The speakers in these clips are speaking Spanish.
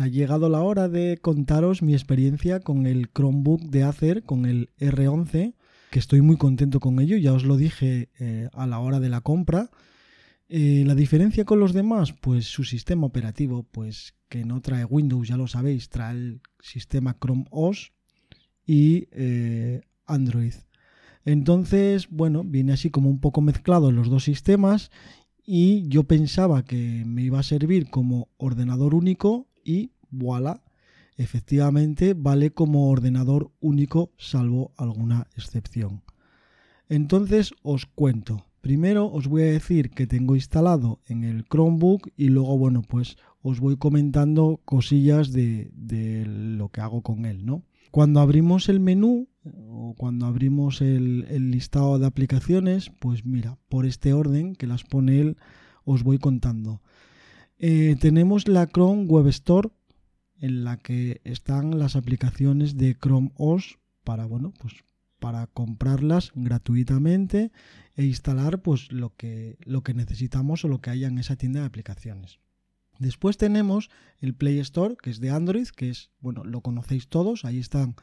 Ha llegado la hora de contaros mi experiencia con el Chromebook de Acer, con el R11, que estoy muy contento con ello, ya os lo dije eh, a la hora de la compra. Eh, la diferencia con los demás, pues su sistema operativo, pues que no trae Windows, ya lo sabéis, trae el sistema Chrome OS y eh, Android. Entonces, bueno, viene así como un poco mezclado los dos sistemas y yo pensaba que me iba a servir como ordenador único y voilà, efectivamente vale como ordenador único salvo alguna excepción. Entonces os cuento. Primero os voy a decir que tengo instalado en el Chromebook y luego, bueno, pues os voy comentando cosillas de, lo que hago con él, ¿no? Cuando abrimos el menú o cuando abrimos el, el, listado de aplicaciones, pues mira, por este orden que las pone él, os voy contando. Eh, tenemos la Chrome Web Store en la que están las aplicaciones de Chrome OS para, bueno, pues para comprarlas gratuitamente e instalar pues lo que, lo que necesitamos o lo que haya en esa tienda de aplicaciones. Después tenemos el Play Store, que es de Android, que es, bueno, lo conocéis todos, ahí están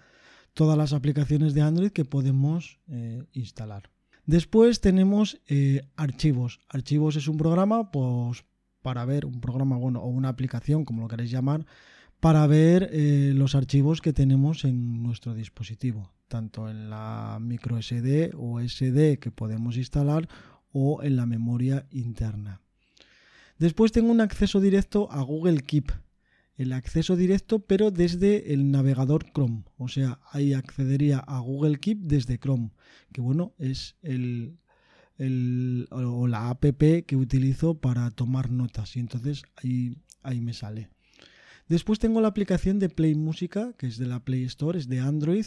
todas las aplicaciones de Android que podemos eh, instalar. Después tenemos eh, archivos. Archivos es un programa, pues para ver un programa, bueno, o una aplicación, como lo queréis llamar, para ver eh, los archivos que tenemos en nuestro dispositivo, tanto en la micro SD o SD que podemos instalar o en la memoria interna. Después tengo un acceso directo a Google Keep. El acceso directo, pero desde el navegador Chrome. O sea, ahí accedería a Google Keep desde Chrome. Que bueno, es el, el o la app que utilizo para tomar notas. Y entonces ahí, ahí me sale. Después tengo la aplicación de Play Música, que es de la Play Store, es de Android,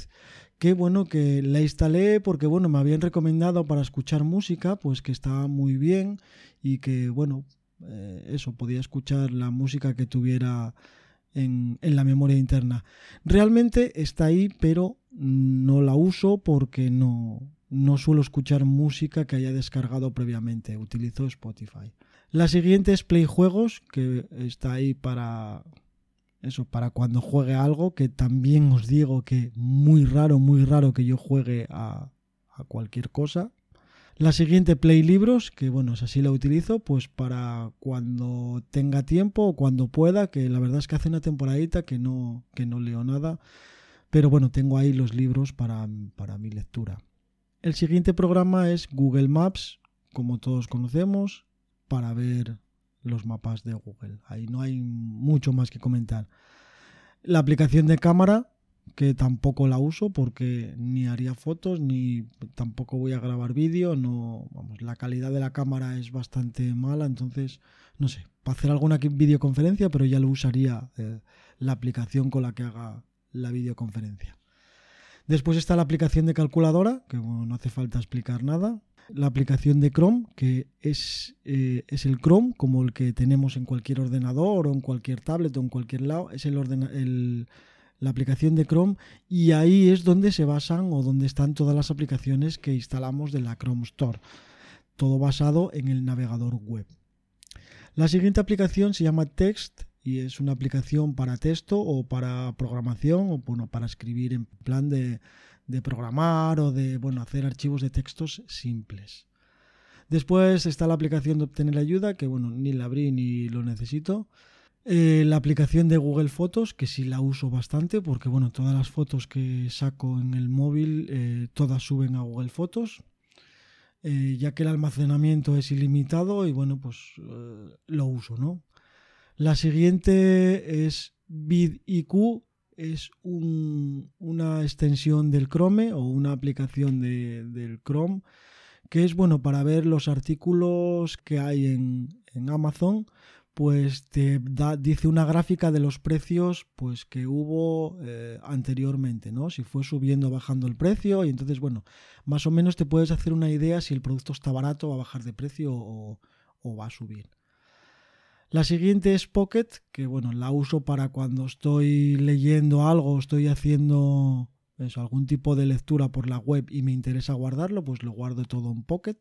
que bueno, que la instalé porque bueno, me habían recomendado para escuchar música, pues que estaba muy bien y que bueno, eh, eso, podía escuchar la música que tuviera en, en, la memoria interna. Realmente está ahí, pero no la uso porque no, no suelo escuchar música que haya descargado previamente. Utilizo Spotify. La siguiente es Play Juegos, que está ahí para eso, para cuando juegue algo, que también os digo que muy raro, muy raro que yo juegue a, a cualquier cosa. La siguiente Play Libros, que bueno, es así la utilizo, pues para cuando tenga tiempo o cuando pueda, que la verdad es que hace una temporadita que no, que no leo nada, pero bueno, tengo ahí los libros para, para mi lectura. El siguiente programa es Google Maps, como todos conocemos, para ver los mapas de Google. Ahí no hay mucho más que comentar. La aplicación de cámara, que tampoco la uso porque ni haría fotos ni tampoco voy a grabar vídeo, no, vamos, la calidad de la cámara es bastante mala, entonces no sé, para hacer alguna videoconferencia, pero ya lo usaría eh, la aplicación con la que haga la videoconferencia. Después está la aplicación de calculadora, que bueno, no hace falta explicar nada. La aplicación de Chrome, que es, eh, es el Chrome como el que tenemos en cualquier ordenador o en cualquier tablet o en cualquier lado. Es el, el la aplicación de Chrome y ahí es donde se basan o donde están todas las aplicaciones que instalamos de la Chrome Store. Todo basado en el navegador web. La siguiente aplicación se llama Text y es una aplicación para texto o para programación o bueno, para escribir en plan de, de programar o de bueno, hacer archivos de textos simples. Después está la aplicación de obtener ayuda, que bueno, ni la abrí ni lo necesito. Eh, la aplicación de Google Fotos, que sí la uso bastante, porque bueno, todas las fotos que saco en el móvil, eh, todas suben a Google Fotos, eh, ya que el almacenamiento es ilimitado y bueno, pues lo uso, ¿no? La siguiente es vidIQ, es un, una extensión del Chrome o una aplicación de, del Chrome que es bueno para ver los artículos que hay en, en Amazon pues te da, dice una gráfica de los precios pues que hubo eh, anteriormente, ¿no? Si fue subiendo o bajando el precio y entonces, bueno, más o menos te puedes hacer una idea si el producto está barato, va a bajar de precio o, va a subir. La siguiente es Pocket, que bueno, la uso para cuando estoy leyendo algo, estoy haciendo algún tipo de lectura por la web y me interesa guardarlo, pues lo guardo todo en Pocket,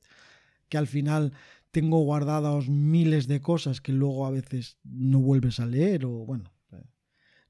que al final tengo guardados miles de cosas que luego a veces no vuelves a leer o bueno, eh,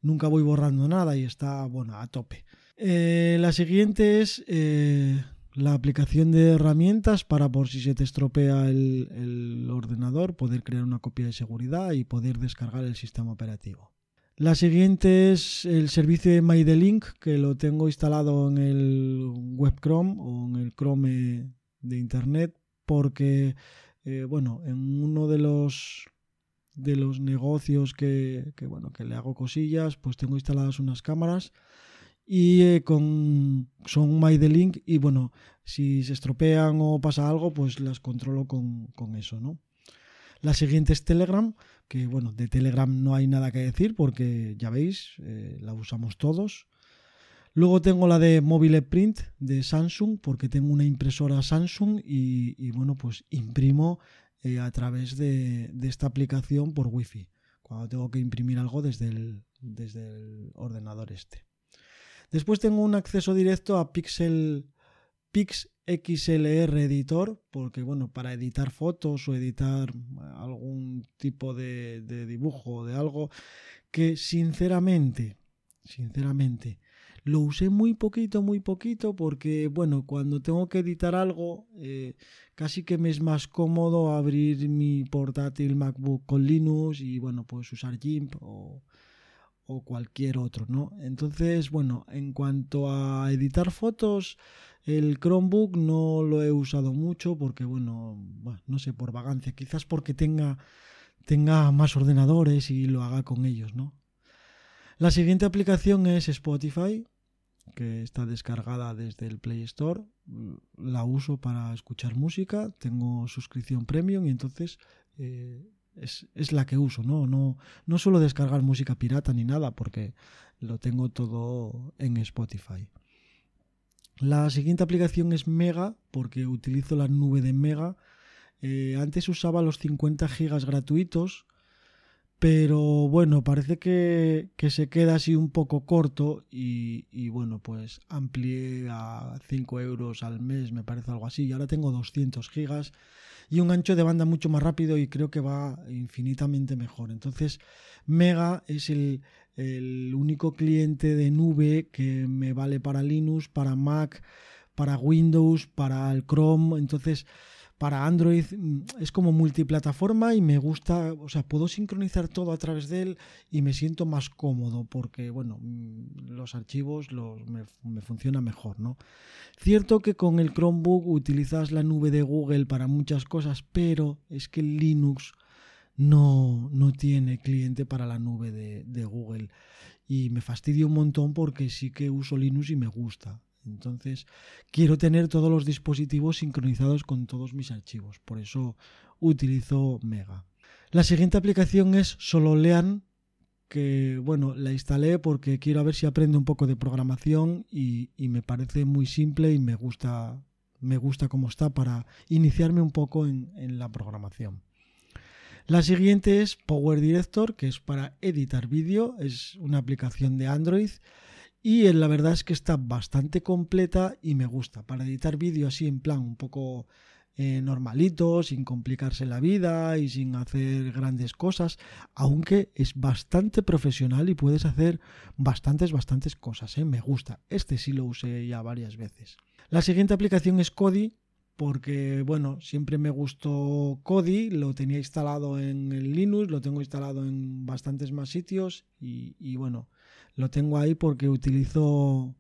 nunca voy borrando nada y está bueno a tope. Eh, la siguiente es eh, la aplicación de herramientas para por si se te estropea el, ordenador poder crear una copia de seguridad y poder descargar el sistema operativo. La siguiente es el servicio de MyDelink que lo tengo instalado en el web Chrome o en el Chrome de internet porque eh, bueno, en uno de los de los negocios que, bueno, que le hago cosillas, pues tengo instaladas unas cámaras y eh, con son MyDelink y bueno, si se estropean o pasa algo, pues las controlo con, eso, ¿no? La siguiente es Telegram, que bueno, de Telegram no hay nada que decir porque ya veis, eh, la usamos todos. Luego tengo la de Mobile Print de Samsung, porque tengo una impresora Samsung y, bueno, pues imprimo eh, a través de, esta aplicación por Wi-Fi, cuando tengo que imprimir algo desde el, desde el ordenador este. Después tengo un acceso directo a Pixel PixXLR Editor, porque bueno, para editar fotos o editar algún tipo de, de dibujo o de algo que sinceramente, sinceramente, lo usé muy poquito, muy poquito, porque, bueno, cuando tengo que editar algo, eh, casi que me es más cómodo abrir mi portátil MacBook con Linux y, bueno, pues usar GIMP o, cualquier otro, ¿no? Entonces, bueno, en cuanto a editar fotos, el Chromebook no lo he usado mucho porque, bueno, no sé, por vagancia, quizás porque tenga, tenga más ordenadores y lo haga con ellos, ¿no? La siguiente aplicación es Spotify que está descargada desde el Play Store. La uso para escuchar música, tengo suscripción premium y entonces eh, es, la que uso. ¿no? No, no suelo descargar música pirata ni nada porque lo tengo todo en Spotify. La siguiente aplicación es Mega porque utilizo la nube de Mega. Eh, antes usaba los 50 gigas gratuitos pero bueno, parece que, se queda así un poco corto y, bueno, pues amplié a 5 euros al mes, me parece algo así, y ahora tengo 200 gigas y un ancho de banda mucho más rápido y creo que va infinitamente mejor. Entonces, Mega es el, único cliente de nube que me vale para Linux, para Mac, para Windows, para el Chrome, entonces para Android mm, es como multiplataforma y me gusta, o sea, puedo sincronizar todo a través de él y me siento más cómodo porque, bueno, mm, los archivos me, me funcionan mejor, ¿no? Cierto que con el Chromebook utilizas la nube de Google para muchas cosas, pero es que Linux no, no tiene cliente para la nube de, de Google y me fastidia un montón porque sí que uso Linux y me gusta. Entonces, quiero tener todos los dispositivos sincronizados con todos mis archivos. Por eso utilizo Mega. La siguiente aplicación es Sololean, que bueno, la instalé porque quiero ver si aprendo un poco de programación y, me parece muy simple y me gusta, me gusta cómo está para iniciarme un poco en, en la programación. La siguiente es Power Director, que es para editar vídeo, es una aplicación de Android y la verdad es que está bastante completa y me gusta. Para editar vídeo así en plan un poco eh, normalito, sin complicarse la vida y sin hacer grandes cosas, aunque es bastante profesional y puedes hacer bastantes, bastantes cosas. ¿eh? Me gusta. Este sí lo usé ya varias veces. La siguiente aplicación es Kodi, porque bueno, siempre me gustó Kodi, lo tenía instalado en Linux, lo tengo instalado en bastantes más sitios y bueno, lo tengo ahí porque utilizo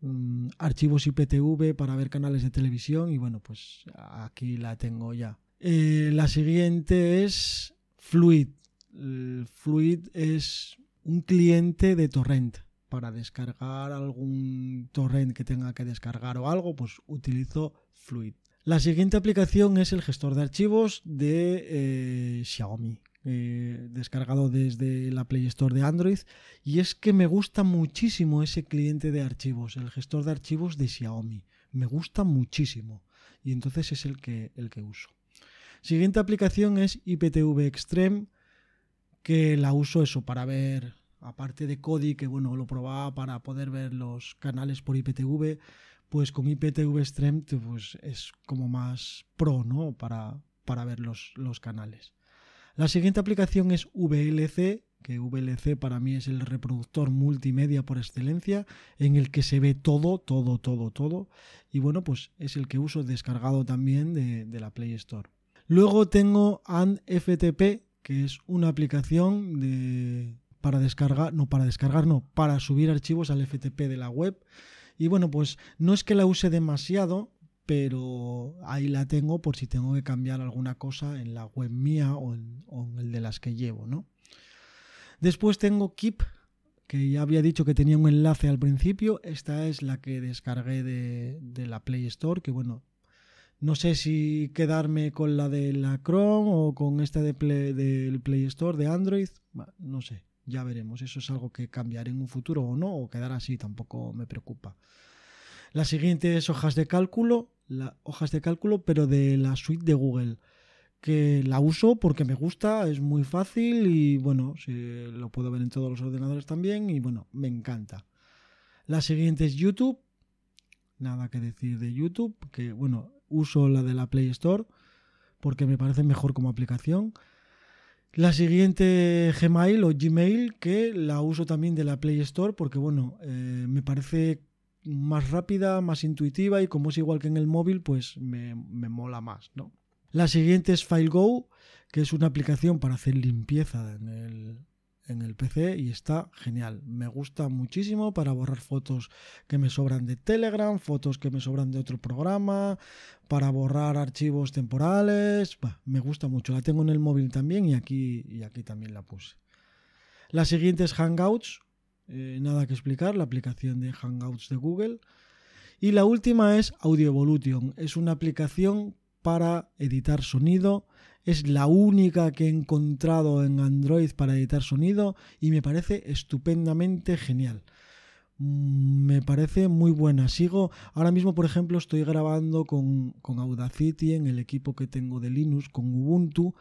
mm, archivos IPTV para ver canales de televisión y bueno, pues aquí la tengo ya. Eh, la siguiente es Fluid. Fluid es un cliente de torrent. Para descargar algún torrent que tenga que descargar o algo, pues utilizo Fluid. La siguiente aplicación es el gestor de archivos de eh, Xiaomi, eh, descargado desde la Play Store de Android. Y es que me gusta muchísimo ese cliente de archivos, el gestor de archivos de Xiaomi. Me gusta muchísimo. Y entonces es el que, el que uso. Siguiente aplicación es IPTV Extreme, que la uso eso para ver, aparte de Kodi, que bueno, lo probaba para poder ver los canales por IPTV pues con IPTV Stream pues es como más pro, ¿no? Para, para ver los, los canales. La siguiente aplicación es VLC, que VLC para mí es el reproductor multimedia por excelencia, en el que se ve todo, todo, todo, todo. Y bueno, pues es el que uso descargado también de, la Play Store. Luego tengo ANFTP, que es una aplicación de, para descargar, no para descargar, no, para subir archivos al FTP de la web y bueno, pues no es que la use demasiado, pero ahí la tengo por si tengo que cambiar alguna cosa en la web mía o en, el de las que llevo, ¿no? Después tengo Keep, que ya había dicho que tenía un enlace al principio. Esta es la que descargué de, la Play Store, que bueno, no sé si quedarme con la de la Chrome o con esta de del Play Store de Android, no sé. Ya veremos, eso es algo que cambiará en un futuro o no, o quedará así, tampoco me preocupa. La siguiente es hojas de cálculo, hojas de cálculo, pero de la suite de Google, que la uso porque me gusta, es muy fácil y bueno, lo puedo ver en todos los ordenadores también y bueno, me encanta. La siguiente es YouTube, nada que decir de YouTube, que bueno, uso la de la Play Store porque me parece mejor como aplicación. La siguiente Gmail o Gmail, que la uso también de la Play Store, porque bueno, eh, me parece más rápida, más intuitiva y como es igual que en el móvil, pues me, me mola más, ¿no? La siguiente es FileGo, que es una aplicación para hacer limpieza en el, en el PC y está genial. Me gusta muchísimo para borrar fotos que me sobran de Telegram, fotos que me sobran de otro programa, para borrar archivos temporales. me gusta mucho. La tengo en el móvil también y aquí, y aquí también la puse. La siguiente es Hangouts. Eh, nada que explicar, la aplicación de Hangouts de Google. Y la última es Audio Evolution. Es una aplicación para editar sonido es la única que he encontrado en Android para editar sonido y me parece estupendamente genial. Mm, me parece muy buena. Sigo, ahora mismo, por ejemplo, estoy grabando con, Audacity en el equipo que tengo de Linux, con Ubuntu.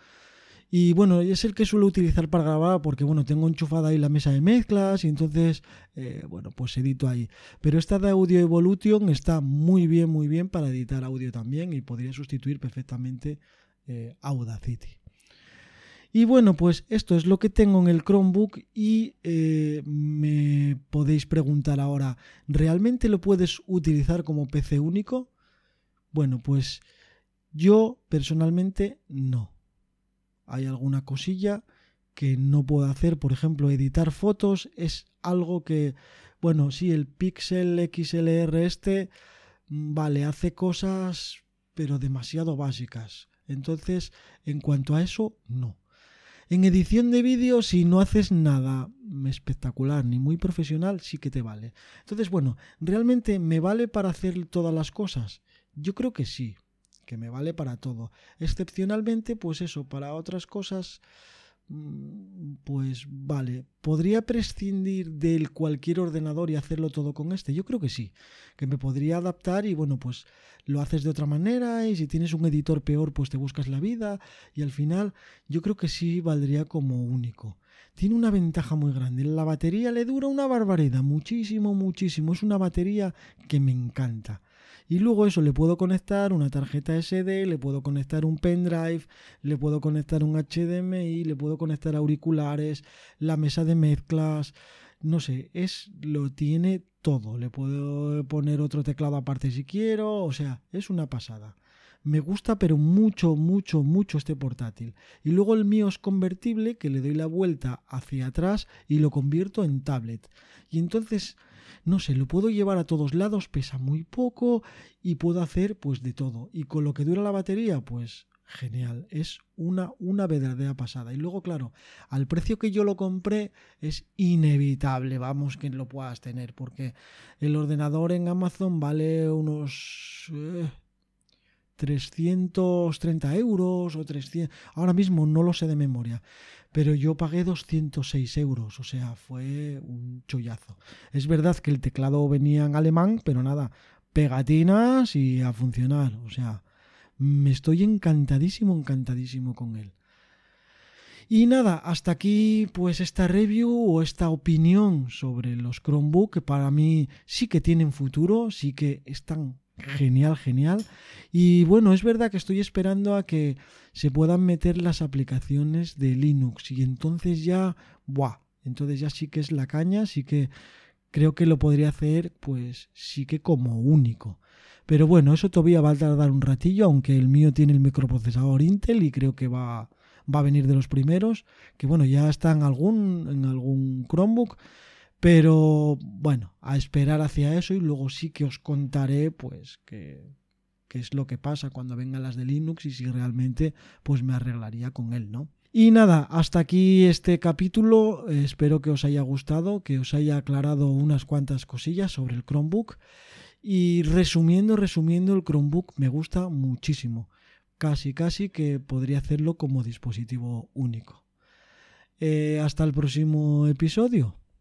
Y bueno, es el que suelo utilizar para grabar porque, bueno, tengo enchufada ahí la mesa de mezclas y entonces, eh, bueno, pues edito ahí. Pero esta de Audio Evolution está muy bien, muy bien para editar audio también y podría sustituir perfectamente eh, Audacity. Y bueno, pues esto es lo que tengo en el Chromebook y eh, me podéis preguntar ahora, ¿realmente lo puedes utilizar como PC único? Bueno, pues yo personalmente no. Hay alguna cosilla que no puedo hacer, por ejemplo, editar fotos es algo que, bueno, sí, el Pixel XLR este, mm, vale, hace cosas, pero demasiado básicas. Entonces, en cuanto a eso, no. En edición de vídeo, si no haces nada espectacular ni muy profesional, sí que te vale. Entonces, bueno, ¿realmente me vale para hacer todas las cosas? Yo creo que sí, que me vale para todo. Excepcionalmente, pues eso, para otras cosas Mm, pues vale, ¿podría prescindir de cualquier ordenador y hacerlo todo con este? Yo creo que sí, que me podría adaptar y bueno, pues lo haces de otra manera y si tienes un editor peor, pues te buscas la vida y al final yo creo que sí valdría como único. Tiene una ventaja muy grande, la batería le dura una barbaridad, muchísimo, muchísimo, es una batería que me encanta. Y luego eso le puedo conectar una tarjeta SD, le puedo conectar un pendrive, le puedo conectar un HDMI, le puedo conectar auriculares, la mesa de mezclas, no sé, es lo tiene todo. Le puedo poner otro teclado aparte si quiero, o sea, es una pasada. Me gusta pero mucho, mucho, mucho este portátil. Y luego el mío es convertible, que le doy la vuelta hacia atrás y lo convierto en tablet. Y entonces no sé, lo puedo llevar a todos lados, pesa muy poco y puedo hacer pues de todo. Y con lo que dura la batería, pues genial, es una, una verdadera pasada. Y luego, claro, al precio que yo lo compré es inevitable, vamos, que lo puedas tener, porque el ordenador en Amazon vale unos... Eh, 330 euros o 300, ahora mismo no lo sé de memoria, pero yo pagué 206 euros, o sea, fue un chollazo. Es verdad que el teclado venía en alemán, pero nada, pegatinas y a funcionar, o sea, me estoy encantadísimo, encantadísimo con él. Y nada, hasta aquí pues esta review o esta opinión sobre los Chromebook que para mí sí que tienen futuro, sí que están genial, genial. Y bueno, es verdad que estoy esperando a que se puedan meter las aplicaciones de Linux y entonces ya, ¡buah! Entonces ya sí que es la caña, sí que creo que lo podría hacer pues sí que como único. Pero bueno, eso todavía va a tardar un ratillo, aunque el mío tiene el microprocesador Intel y creo que va, va a venir de los primeros, que bueno, ya está algún, en algún Chromebook, pero bueno, a esperar hacia eso y luego sí que os contaré pues qué es lo que pasa cuando vengan las de Linux y si realmente pues me arreglaría con él, ¿no? Y nada, hasta aquí este capítulo. Espero que os haya gustado, que os haya aclarado unas cuantas cosillas sobre el Chromebook. Y resumiendo, resumiendo, el Chromebook me gusta muchísimo. Casi, casi que podría hacerlo como dispositivo único. Eh, hasta el próximo episodio.